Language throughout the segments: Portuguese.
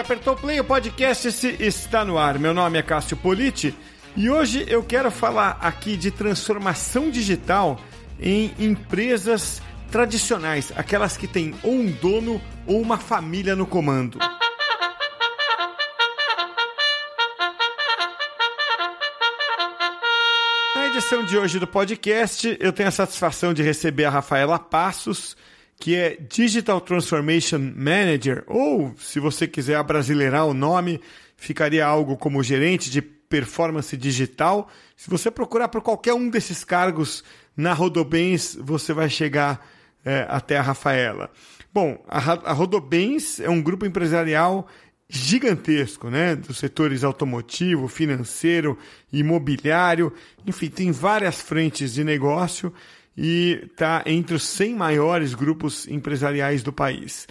apertou play, o podcast está no ar. Meu nome é Cássio Politi e hoje eu quero falar aqui de transformação digital em empresas tradicionais, aquelas que têm ou um dono ou uma família no comando. Na edição de hoje do podcast, eu tenho a satisfação de receber a Rafaela Passos, que é Digital Transformation Manager, ou, se você quiser abrasileirar o nome, ficaria algo como gerente de performance digital. Se você procurar por qualquer um desses cargos na Rodobens, você vai chegar é, até a Rafaela. Bom, a, a Rodobens é um grupo empresarial gigantesco, né? Dos setores automotivo, financeiro, imobiliário, enfim, tem várias frentes de negócio e está entre os 100 maiores grupos empresariais do país.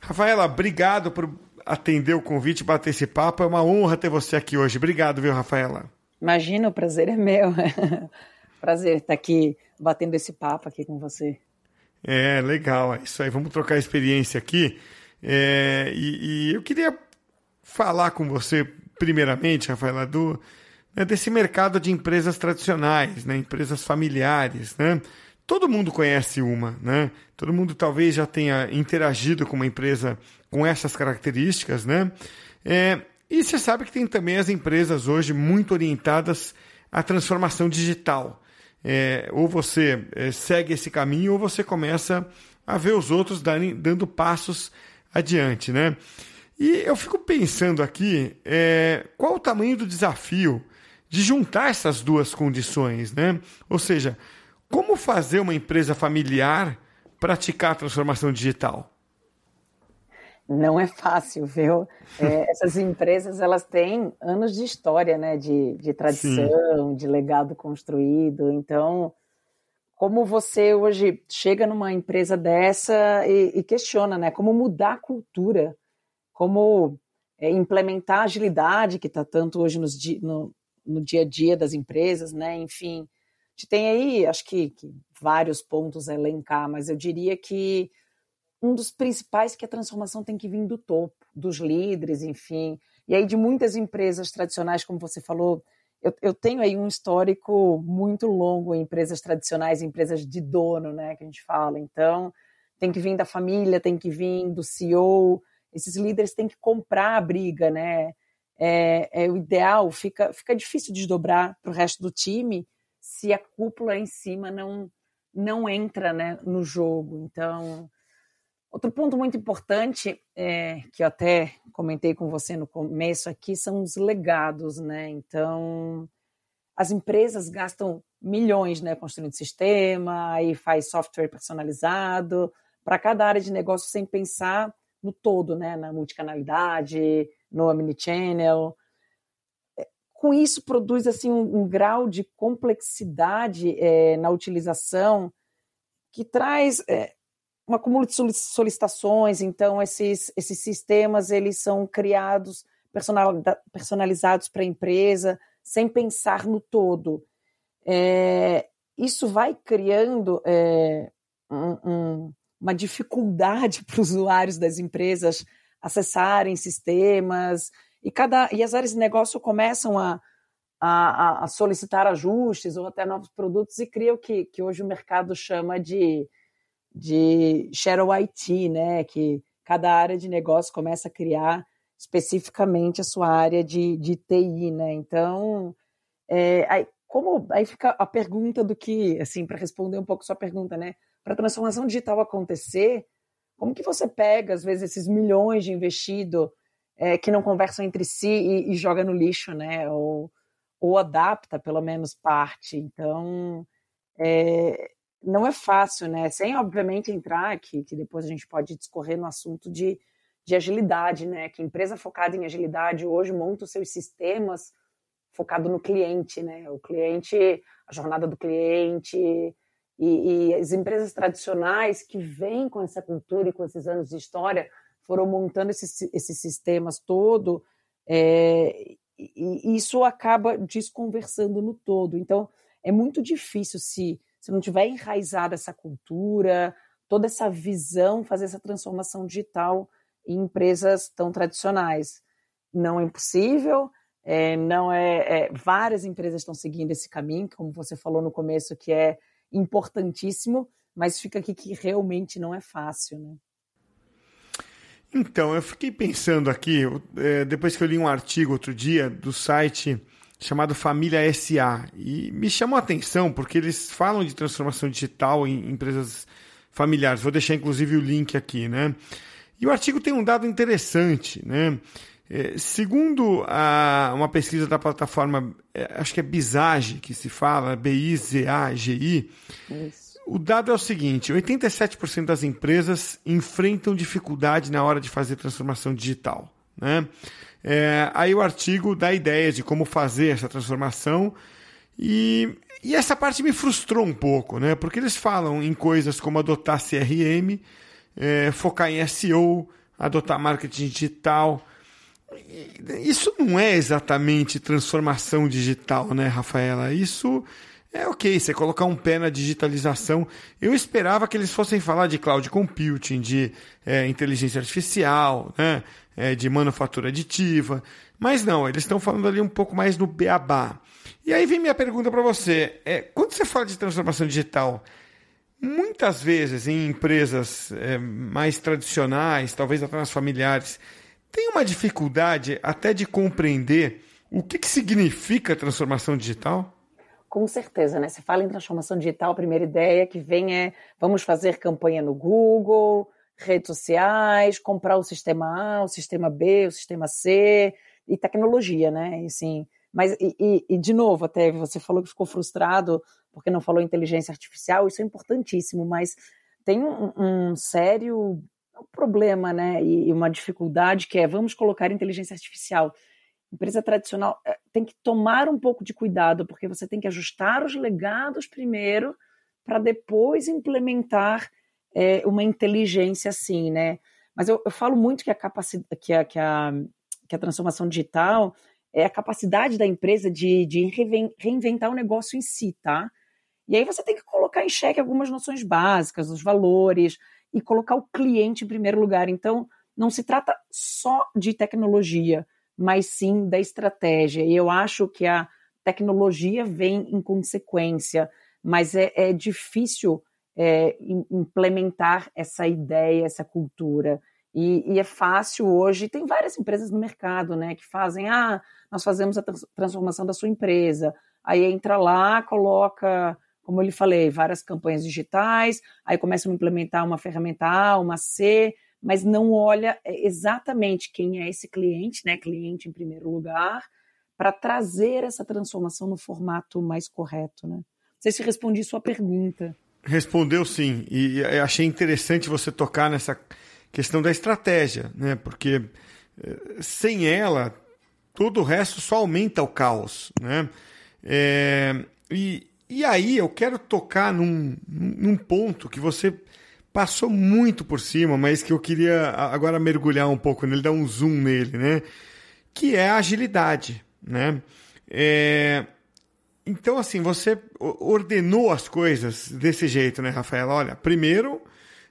Rafaela, obrigado por atender o convite, bater esse papo. É uma honra ter você aqui hoje. Obrigado, viu, Rafaela? Imagina, o prazer é meu. prazer estar aqui batendo esse papo aqui com você. É, legal. É isso aí. Vamos trocar experiência aqui. É, e, e, eu queria falar com você, primeiramente, Rafaela, do, né, desse mercado de empresas tradicionais, né, empresas familiares. Né? Todo mundo conhece uma, né? Todo mundo talvez já tenha interagido com uma empresa com essas características, né? É, e você sabe que tem também as empresas hoje muito orientadas à transformação digital. É, ou você é, segue esse caminho ou você começa a ver os outros darem, dando passos adiante, né? E eu fico pensando aqui é, qual o tamanho do desafio de juntar essas duas condições, né? Ou seja, como fazer uma empresa familiar praticar a transformação digital? Não é fácil, viu? É, essas empresas elas têm anos de história, né? De, de tradição, Sim. de legado construído. Então, como você hoje chega numa empresa dessa e, e questiona, né? Como mudar a cultura, como é, implementar a agilidade que está tanto hoje nos, no, no dia a dia das empresas, né? Enfim, gente tem aí, acho que, que, vários pontos a elencar, mas eu diria que um dos principais é que a transformação tem que vir do topo, dos líderes, enfim. E aí de muitas empresas tradicionais, como você falou, eu, eu tenho aí um histórico muito longo em empresas tradicionais, empresas de dono, né, que a gente fala. Então, tem que vir da família, tem que vir do CEO, esses líderes têm que comprar a briga, né? É, é o ideal, fica, fica difícil desdobrar para o resto do time, se a cúpula em cima não não entra né, no jogo. Então, outro ponto muito importante é, que eu até comentei com você no começo aqui são os legados, né? Então, as empresas gastam milhões, né, construindo sistema, aí faz software personalizado para cada área de negócio sem pensar no todo, né, na multicanalidade, no omnichannel com isso produz assim um, um grau de complexidade é, na utilização que traz é, um acúmulo de solicitações. Então esses esses sistemas eles são criados personalizados para a empresa sem pensar no todo. É, isso vai criando é, um, um, uma dificuldade para os usuários das empresas acessarem sistemas, e, cada, e as áreas de negócio começam a, a, a, solicitar ajustes ou até novos produtos e criam o que, que hoje o mercado chama de, de shadow IT, né? que cada área de negócio começa a criar especificamente a sua área de, de TI. Né? Então, é, aí, como, aí fica a pergunta do que, assim, para responder um pouco sua pergunta, né? Para a transformação digital acontecer, como que você pega, às vezes, esses milhões de investido é, que não conversam entre si e, e, joga no lixo, né? Ou, ou adapta, pelo menos, parte. Então, é, não é fácil, né? Sem, obviamente, entrar, que, que depois a gente pode discorrer no assunto de, de agilidade, né? Que empresa focada em agilidade hoje monta os seus sistemas focado no cliente, né? O cliente, a jornada do cliente, e, e, as empresas tradicionais que vêm com essa cultura e com esses anos de história foram montando esses, esses sistemas todo, é, e, e isso acaba desconversando no todo. Então, é muito difícil se, se não tiver enraizada essa cultura, toda essa visão, fazer essa transformação digital em empresas tão tradicionais. Não é impossível, é, não é, é, várias empresas estão seguindo esse caminho, como você falou no começo, que é importantíssimo, mas fica aqui que realmente não é fácil, né? Então, eu fiquei pensando aqui, é, depois que eu li um artigo outro dia do site chamado Família SA, e me chamou a atenção porque eles falam de transformação digital em empresas familiares. Vou deixar inclusive o link aqui, né? E o artigo tem um dado interessante, né? É, segundo a, uma pesquisa da plataforma, é, acho que é Bizage que se fala, B-I-Z-A-G-I, o dado é o seguinte: 87% das empresas enfrentam dificuldade na hora de fazer transformação digital. Né? É, aí o artigo dá ideias de como fazer essa transformação e, e essa parte me frustrou um pouco, né? porque eles falam em coisas como adotar CRM, é, focar em SEO, adotar marketing digital. Isso não é exatamente transformação digital, né, Rafaela? Isso é ok, você colocar um pé na digitalização. Eu esperava que eles fossem falar de cloud computing, de é, inteligência artificial, né, é, de manufatura aditiva, mas não, eles estão falando ali um pouco mais no beabá. E aí vem minha pergunta para você: é, quando você fala de transformação digital, muitas vezes em empresas é, mais tradicionais, talvez até nas familiares, tem uma dificuldade até de compreender o que, que significa transformação digital? Com certeza, né? Você fala em transformação digital, a primeira ideia que vem é vamos fazer campanha no Google, redes sociais, comprar o sistema A, o sistema B, o sistema C e tecnologia, né? E, assim, mas e, e, e, de novo, até você falou que ficou frustrado porque não falou inteligência artificial, isso é importantíssimo, mas tem um, um sério problema, né? E, e uma dificuldade que é vamos colocar inteligência artificial empresa tradicional eh, tem que tomar um pouco de cuidado, porque você tem que ajustar os legados primeiro para depois implementar é, uma inteligência assim, né? Mas eu, eu falo muito que a capacidade, que a, que, a, que a transformação digital é a capacidade da empresa de, de reinventar o negócio em si, tá? E aí você tem que colocar em xeque algumas noções básicas, os valores, e colocar o cliente em primeiro lugar. Então, não se trata só de tecnologia, mas sim da estratégia. E eu acho que a tecnologia vem em consequência, mas é, é difícil é, implementar essa ideia, essa cultura. E, e, é fácil hoje, tem várias empresas no mercado né, que fazem, ah, nós fazemos a transformação da sua empresa. Aí entra lá, coloca, como eu lhe falei, várias campanhas digitais, aí começam a implementar uma ferramenta A, uma C, mas não olha é, exatamente quem é esse cliente, né? Cliente em primeiro lugar, para trazer essa transformação no formato mais correto, né? Não sei se respondi sua pergunta. Respondeu sim, e achei interessante você tocar nessa questão da estratégia, né? Porque eh, sem ela, todo o resto só aumenta o caos, né? É, e, e aí eu quero tocar num, num ponto que você passou muito por cima, mas que eu queria agora mergulhar um pouco nele, dar um zoom nele, né? Que é a agilidade, né? É... Então, assim, você ordenou as coisas desse jeito, né, Rafael? Olha, primeiro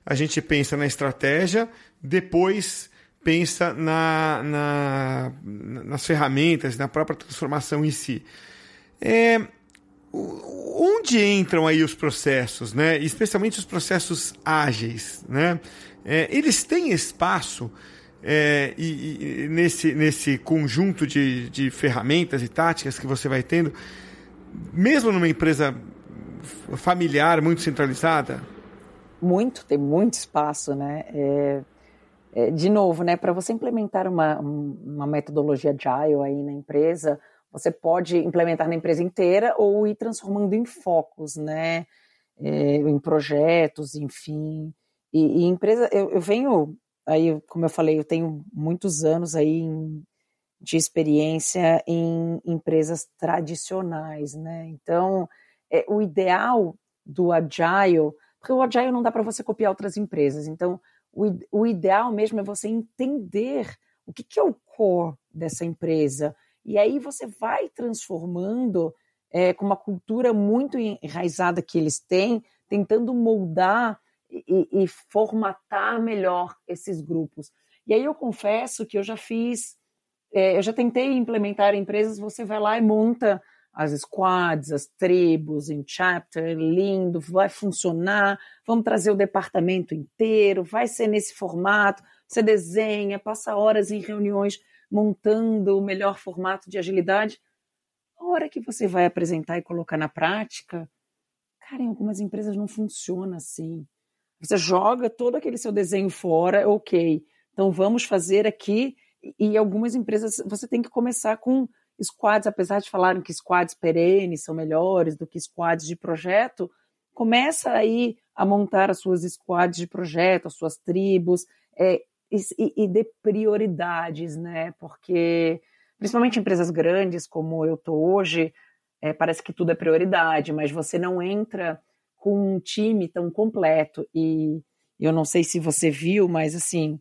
a gente pensa na estratégia, depois pensa na, na, nas ferramentas, na própria transformação em si. É, onde entram aí os processos, né? especialmente os processos ágeis? Né? É, eles têm espaço é, e, e, nesse, nesse conjunto de, de ferramentas e táticas que você vai tendo, mesmo numa empresa familiar muito centralizada? Muito, tem muito espaço, né? É, é, de novo, né, para você implementar uma, uma metodologia agile aí na empresa, você pode implementar na empresa inteira ou ir transformando em focos, né? É, em projetos, enfim. E, e empresa, eu, eu, venho aí, como eu falei, eu tenho muitos anos aí em, de experiência em empresas tradicionais, né? Então, é, o ideal do agile, porque o agile não dá para você copiar outras empresas. Então, o, o ideal mesmo é você entender o que, que é o core dessa empresa e aí você vai transformando é, com uma cultura muito enraizada que eles têm, tentando moldar e, e, formatar melhor esses grupos. E aí eu confesso que eu já fiz, é, eu já tentei implementar empresas, você vai lá e monta as squads, as tribos em chapter, lindo, vai funcionar, vamos trazer o departamento inteiro, vai ser nesse formato, você desenha, passa horas em reuniões montando o melhor formato de agilidade. A hora que você vai apresentar e colocar na prática, cara, em algumas empresas não funciona assim. Você joga todo aquele seu desenho fora, ok. Então vamos fazer aqui. E algumas empresas você tem que começar com squads, apesar de falarem que squads perenes são melhores do que squads de projeto, começa aí a montar as suas squads de projeto, as suas tribos, é, e, e dê prioridades, né? Porque, principalmente empresas grandes como eu tô hoje, é, parece que tudo é prioridade, mas você não entra com um time tão completo. E eu não sei se você viu, mas assim,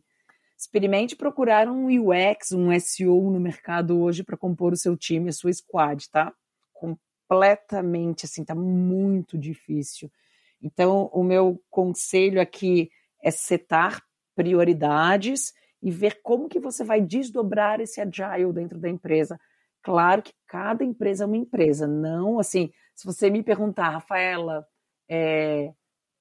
experimente procurar um UX, um SEO no mercado hoje para compor o seu time, a sua squad, tá? Completamente assim, tá muito difícil. Então, o meu conselho aqui é setar prioridades e ver como que você vai desdobrar esse agile dentro da empresa. Claro que cada empresa é uma empresa, não assim. Se você me perguntar, Rafaela, é,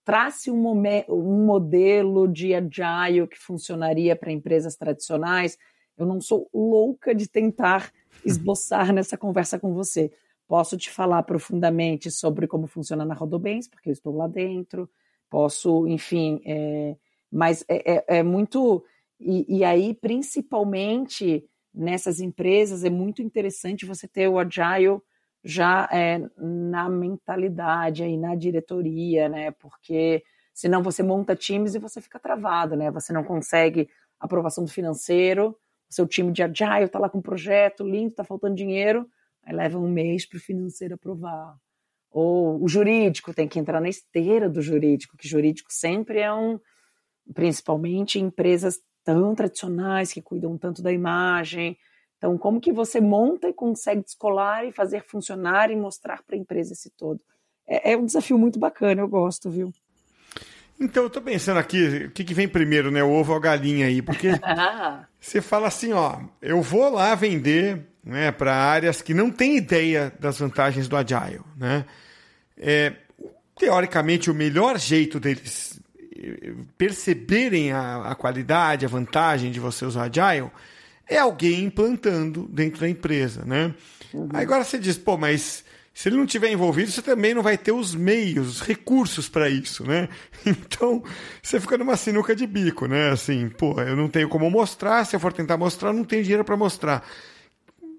trace um, um, modelo de agile que funcionaria para empresas tradicionais, eu não sou louca de tentar esboçar nessa conversa com você. Posso te falar profundamente sobre como funciona na Rodobens, porque eu estou lá dentro. Posso, enfim, é, mas é, é, é muito. E, e, aí, principalmente nessas empresas, é muito interessante você ter o Agile já é, na mentalidade, aí, na diretoria, né? Porque senão você monta times e você fica travado, né? Você não consegue aprovação do financeiro, o seu time de Agile está lá com um projeto lindo, está faltando dinheiro, aí leva um mês para o financeiro aprovar. Ou o jurídico tem que entrar na esteira do jurídico, que jurídico sempre é um principalmente empresas tão tradicionais que cuidam tanto da imagem. Então, como que você monta e consegue descolar e fazer funcionar e mostrar para a empresa esse todo? É, é, um desafio muito bacana, eu gosto, viu? Então, eu estou pensando aqui, o que, que vem primeiro, né? O ovo ou a galinha aí? Porque você fala assim, ó, eu vou lá vender né, para áreas que não têm ideia das vantagens do Agile, né? É, teoricamente, o melhor jeito deles perceberem a, a qualidade, a vantagem de você usar Agile, é alguém implantando dentro da empresa, né? Uhum. Agora você diz, pô, mas se ele não tiver envolvido, você também não vai ter os meios, os recursos para isso, né? Então, você fica numa sinuca de bico, né? Assim, pô, eu não tenho como mostrar, se eu for tentar mostrar, não tenho dinheiro para mostrar.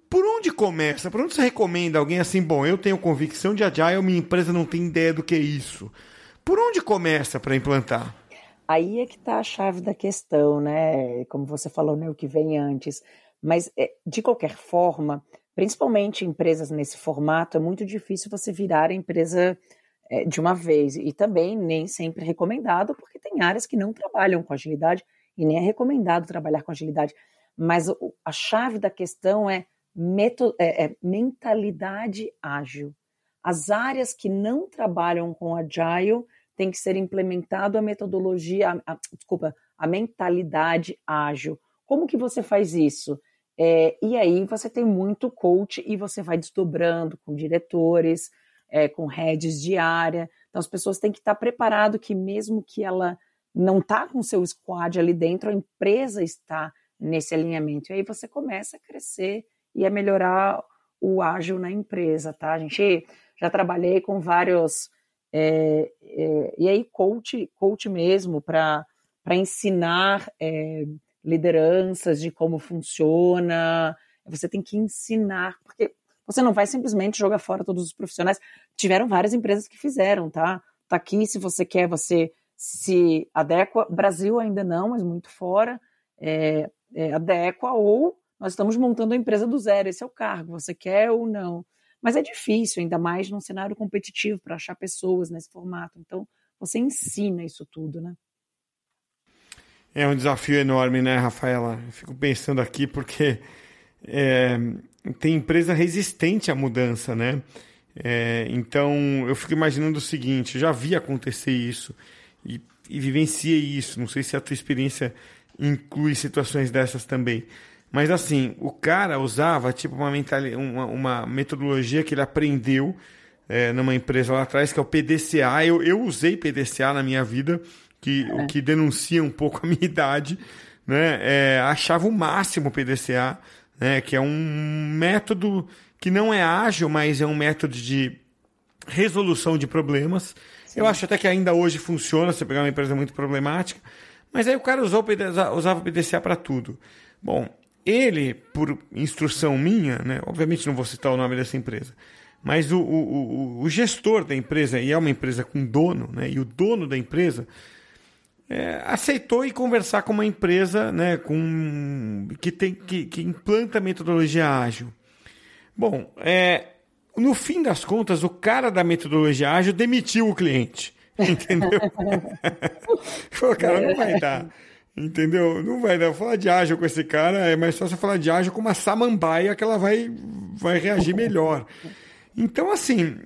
Por onde começa? Por onde você recomenda alguém assim, bom, eu tenho convicção de Agile, minha empresa não tem ideia do que é isso. Por onde começa para implantar? Aí é que está a chave da questão, né? Como você falou, né, o que vem antes. Mas, é, de qualquer forma, principalmente empresas nesse formato, é muito difícil você virar a empresa é, de uma vez. E também nem sempre é recomendado, porque tem áreas que não trabalham com agilidade e nem é recomendado trabalhar com agilidade. Mas a chave da questão é, é, é mentalidade ágil. As áreas que não trabalham com agile tem que ser implementado a metodologia, a, a, desculpa, a mentalidade ágil. Como que você faz isso? É, e aí você tem muito coach e você vai desdobrando com diretores, é, com heads de área. Então as pessoas têm que estar preparado que mesmo que ela não está com seu squad ali dentro, a empresa está nesse alinhamento. E aí você começa a crescer e a melhorar o ágil na empresa, tá? A gente já trabalhei com vários é, é, e aí, coach, coach mesmo, para ensinar é, lideranças de como funciona. Você tem que ensinar, porque você não vai simplesmente jogar fora todos os profissionais. Tiveram várias empresas que fizeram, tá? Tá aqui, se você quer, você se adequa. Brasil ainda não, mas muito fora. É, é, adequa ou nós estamos montando a empresa do zero. Esse é o cargo, você quer ou não. Mas é difícil, ainda mais num cenário competitivo, para achar pessoas nesse formato. Então, você ensina isso tudo, né? É um desafio enorme, né, Rafaela? Eu fico pensando aqui porque é, tem empresa resistente à mudança, né? É, então, eu fico imaginando o seguinte: já vi acontecer isso e, e vivenciei isso. Não sei se a tua experiência inclui situações dessas também. Mas assim, o cara usava tipo uma, uma, uma metodologia que ele aprendeu é, numa empresa lá atrás, que é o PDCA. Eu, eu usei PDCA na minha vida, que, o que denuncia um pouco a minha idade. Né? É, achava o máximo o PDCA, né? que é um método que não é ágil, mas é um método de resolução de problemas. Sim. Eu acho até que ainda hoje funciona, se pegar uma empresa muito problemática. Mas aí o cara usou usava o PDCA para tudo. Bom, ele, por instrução minha, né, obviamente não vou citar o nome dessa empresa, mas o, o, o gestor da empresa, e é uma empresa com dono, né, e o dono da empresa é, aceitou ir conversar com uma empresa né, com, que, tem, que, que implanta metodologia ágil. Bom, é, no fim das contas, o cara da metodologia ágil demitiu o cliente. Entendeu? Pô, cara, não vai dar. Entendeu? Não vai dar. Falar de ágil com esse cara é mais fácil falar de ágil com uma samambaia que ela vai, vai reagir melhor. Então, assim,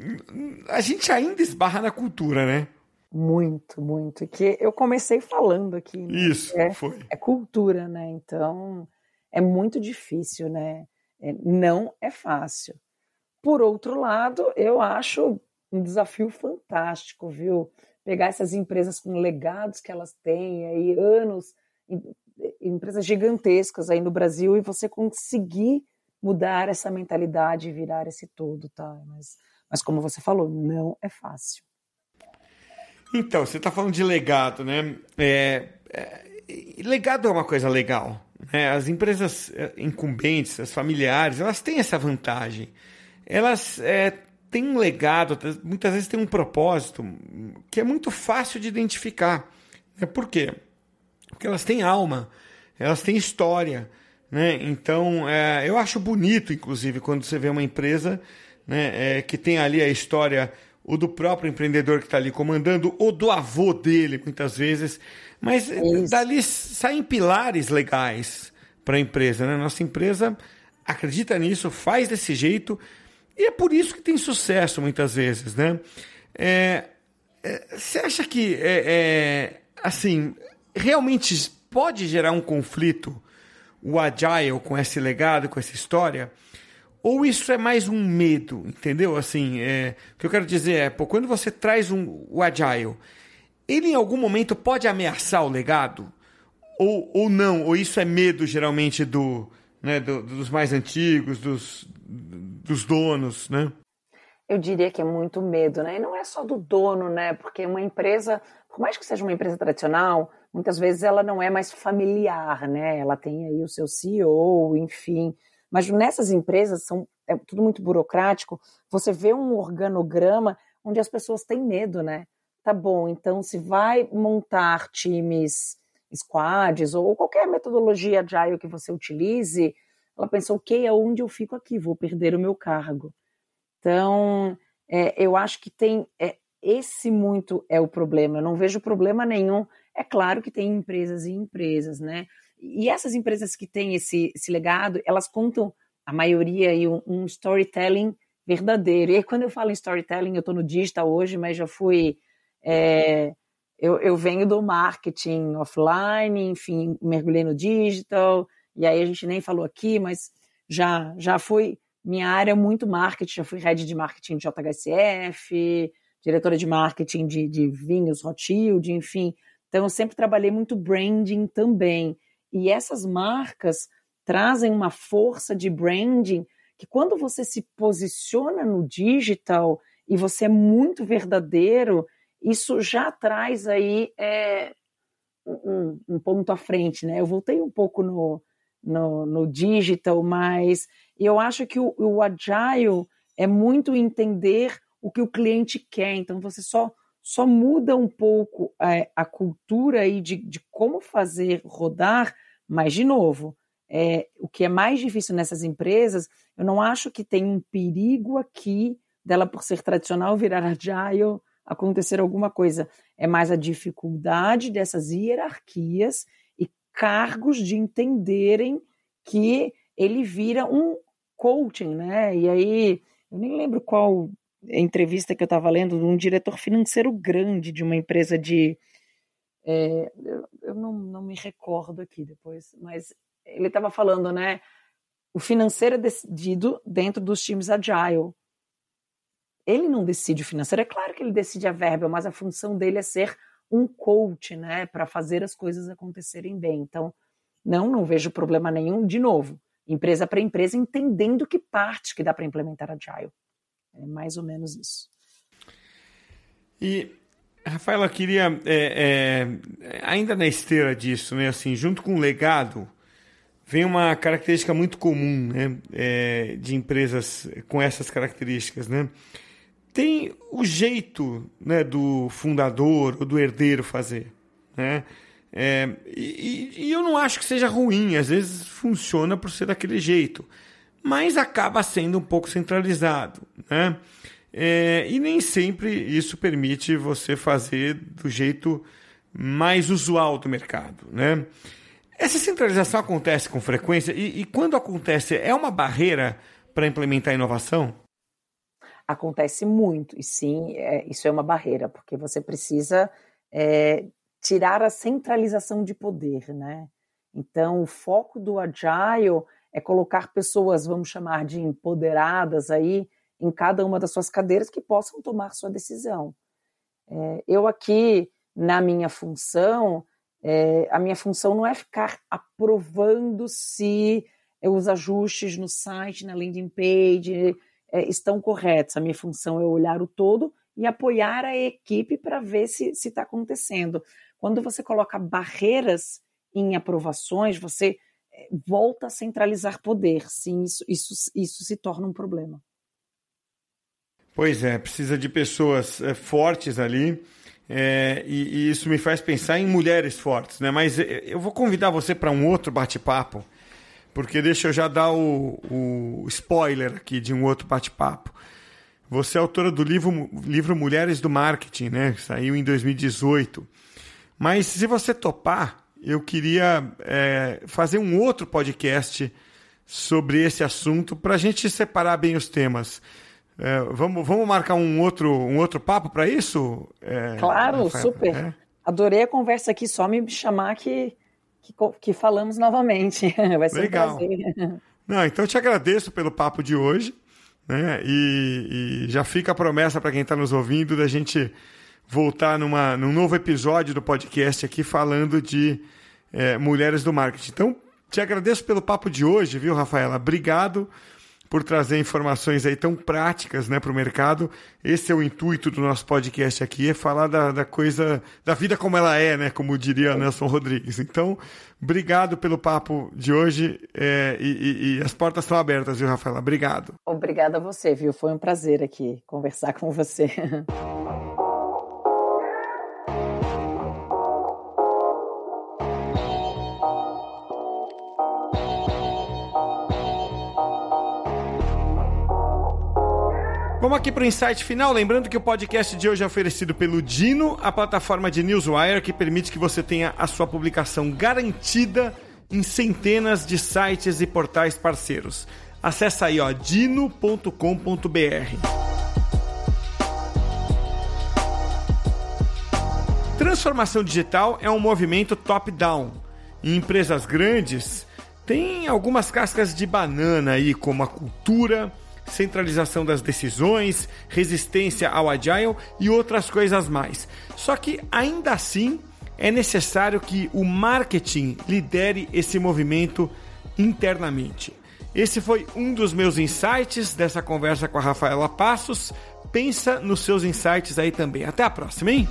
a gente ainda esbarra na cultura, né? Muito, muito. Que eu comecei falando aqui. Né? Isso, é, foi. É cultura, né? Então, é muito difícil, né? É, não é fácil. Por outro lado, eu acho um desafio fantástico, viu? Pegar essas empresas com legados que elas têm aí, anos, empresas gigantescas aí no Brasil, e você conseguir mudar essa mentalidade e virar esse todo, tá? Mas, mas como você falou, não é fácil. Então, você está falando de legado, né? É, é, legado é uma coisa legal. Né? As empresas é, incumbentes, as familiares, elas têm essa vantagem. Elas é, tem um legado, muitas vezes tem um propósito que é muito fácil de identificar. É por quê? Porque elas têm alma, elas têm história. Né? Então, é, eu acho bonito, inclusive, quando você vê uma empresa né, é, que tem ali a história ou do próprio empreendedor que está ali comandando, ou do avô dele, muitas vezes. Mas Isso. dali saem pilares legais para a empresa. Né? Nossa empresa acredita nisso, faz desse jeito e é por isso que tem sucesso muitas vezes, né? É, é, você acha que, é, é, assim, realmente pode gerar um conflito o Agile com esse legado, com essa história? Ou isso é mais um medo, entendeu? Assim, é, o que eu quero dizer é, pô, quando você traz um, o Agile, ele em algum momento pode ameaçar o legado? Ou, ou não? Ou isso é medo geralmente do, né, do, dos mais antigos, dos, dos donos, né? Eu diria que é muito medo, né? E não é só do dono, né? Porque uma empresa, por mais que seja uma empresa tradicional, muitas vezes ela não é mais familiar, né? Ela tem aí o seu CEO, enfim. Mas nessas empresas são é tudo muito burocrático. Você vê um organograma onde as pessoas têm medo, né? Tá bom, então se vai montar times squads ou qualquer metodologia agile que você utilize, ela pensa, ok, aonde eu fico aqui? Vou perder o meu cargo. Então, é, eu acho que tem é, esse muito é o problema. Eu não vejo problema nenhum. É claro que tem empresas e empresas, né? E essas empresas que têm esse, esse legado, elas contam a maioria aí um, um storytelling verdadeiro. E aí, quando eu falo em storytelling, eu estou no digital hoje, mas já fui é, eu, eu venho do marketing offline, enfim, mergulhei no digital, e aí a gente nem falou aqui, mas já, já foi minha área muito marketing, já fui head de marketing de JHSF, diretora de marketing de, de vinhos Rothschild, enfim. Então, eu sempre trabalhei muito branding também. E essas marcas trazem uma força de branding que quando você se posiciona no digital e você é muito verdadeiro, isso já traz aí é, um, um, ponto à frente, né? Eu voltei um pouco no, no, no digital, mas eu acho que o, o agile é muito entender o que o cliente quer. Então você só só muda um pouco é, a cultura aí de, de como fazer rodar, mas de novo, é, o que é mais difícil nessas empresas, eu não acho que tem um perigo aqui dela por ser tradicional virar agile acontecer alguma coisa. É mais a dificuldade dessas hierarquias e cargos de entenderem que ele vira um coaching, né? E aí, eu nem lembro qual entrevista que eu estava lendo de um diretor financeiro grande de uma empresa de É, eu, não, não me recordo aqui depois, mas ele estava falando, né? O financeiro é decidido dentro dos times agile. Ele não decide o financeiro, é claro que ele decide a verba, mas a função dele é ser um coach, né, para fazer as coisas acontecerem bem. Então, não, não vejo problema nenhum, de novo, empresa para empresa, entendendo que parte que dá para implementar agile. É mais ou menos isso. E Rafaela, queria, é, é, ainda na esteira disso, né, assim, junto com o legado, vem uma característica muito comum né, é, de empresas com essas características. Né? Tem o jeito né, do fundador ou do herdeiro fazer. Né? É, e, e, eu não acho que seja ruim, às vezes funciona por ser daquele jeito, mas acaba sendo um pouco centralizado. Né? É, e nem sempre isso permite você fazer do jeito mais usual do mercado. Né? Essa centralização acontece com frequência e, e quando acontece, é uma barreira para implementar inovação? Acontece muito, e sim, é, isso é uma barreira, porque você precisa é, tirar a centralização de poder, né? Então, o foco do Agile é colocar pessoas, vamos chamar de empoderadas aí, em cada uma das suas cadeiras que possam tomar sua decisão. É, eu aqui, na minha função, é, a minha função não é ficar aprovando se os ajustes no site, na landing page, é, estão corretos. A minha função é olhar o todo e apoiar a equipe para ver se está acontecendo. Quando você coloca barreiras em aprovações, você é, volta a centralizar poder. Sim, isso, isso, isso se torna um problema. Pois é, precisa de pessoas é, fortes ali é, e, e, isso me faz pensar em mulheres fortes, né? Mas eu vou convidar você para um outro bate-papo, porque deixa eu já dar o, o spoiler aqui de um outro bate-papo. Você é autora do livro, livro Mulheres do Marketing, né? Saiu em 2018. Mas se você topar, eu queria é, fazer um outro podcast sobre esse assunto para a gente separar bem os temas. É, vamos, vamos marcar um outro, um outro papo para isso? É, claro, Rafael, super. É? Adorei a conversa aqui, só me chamar que, que, que falamos novamente. Vai ser Legal. um prazer. Não, então eu te agradeço pelo papo de hoje. Né? E, e já fica a promessa para quem está nos ouvindo da gente voltar numa, num novo episódio do podcast aqui falando de é, mulheres do marketing. Então, te agradeço pelo papo de hoje, viu, Rafaela? Obrigado por trazer informações aí tão práticas né, para o mercado. Esse é o intuito do nosso podcast aqui, é falar da, da coisa, da vida como ela é, né? Como diria Nelson Rodrigues. Então, obrigado pelo papo de hoje é, e, e, e, as portas estão abertas, viu, Rafaela? Obrigado. Obrigada a você, viu? Foi um prazer aqui conversar com você. Vamos aqui para o insight final, lembrando que o podcast de hoje é oferecido pelo Dino, a plataforma de Newswire que permite que você tenha a sua publicação garantida em centenas de sites e portais parceiros. Acesse aí, ó, dino.com.br. Transformação digital é um movimento top-down. Em empresas grandes, tem algumas cascas de banana aí, como a cultura, centralização das decisões, resistência ao agile e outras coisas mais. Só que ainda assim é necessário que o marketing lidere esse movimento internamente. Esse foi um dos meus insights dessa conversa com a Rafaela Passos. Pensa nos seus insights aí também. Até a próxima, hein?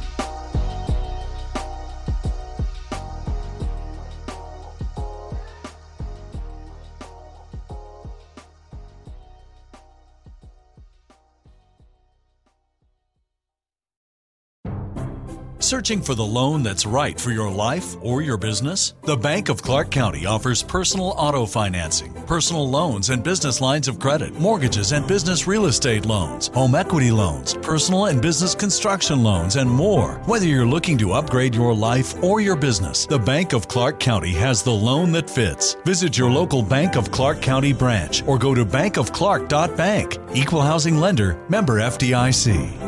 Searching for the loan that's right for your life or your business? The Bank of Clark County offers personal auto financing, personal loans and business lines of credit, mortgages and business real estate loans, home equity loans, personal and business construction loans, and more. Whether you're looking to upgrade your life or your business, the Bank of Clark County has the loan that fits. Visit your local Bank of Clark County branch or go to bankofclark.bank. Equal housing lender, member FDIC.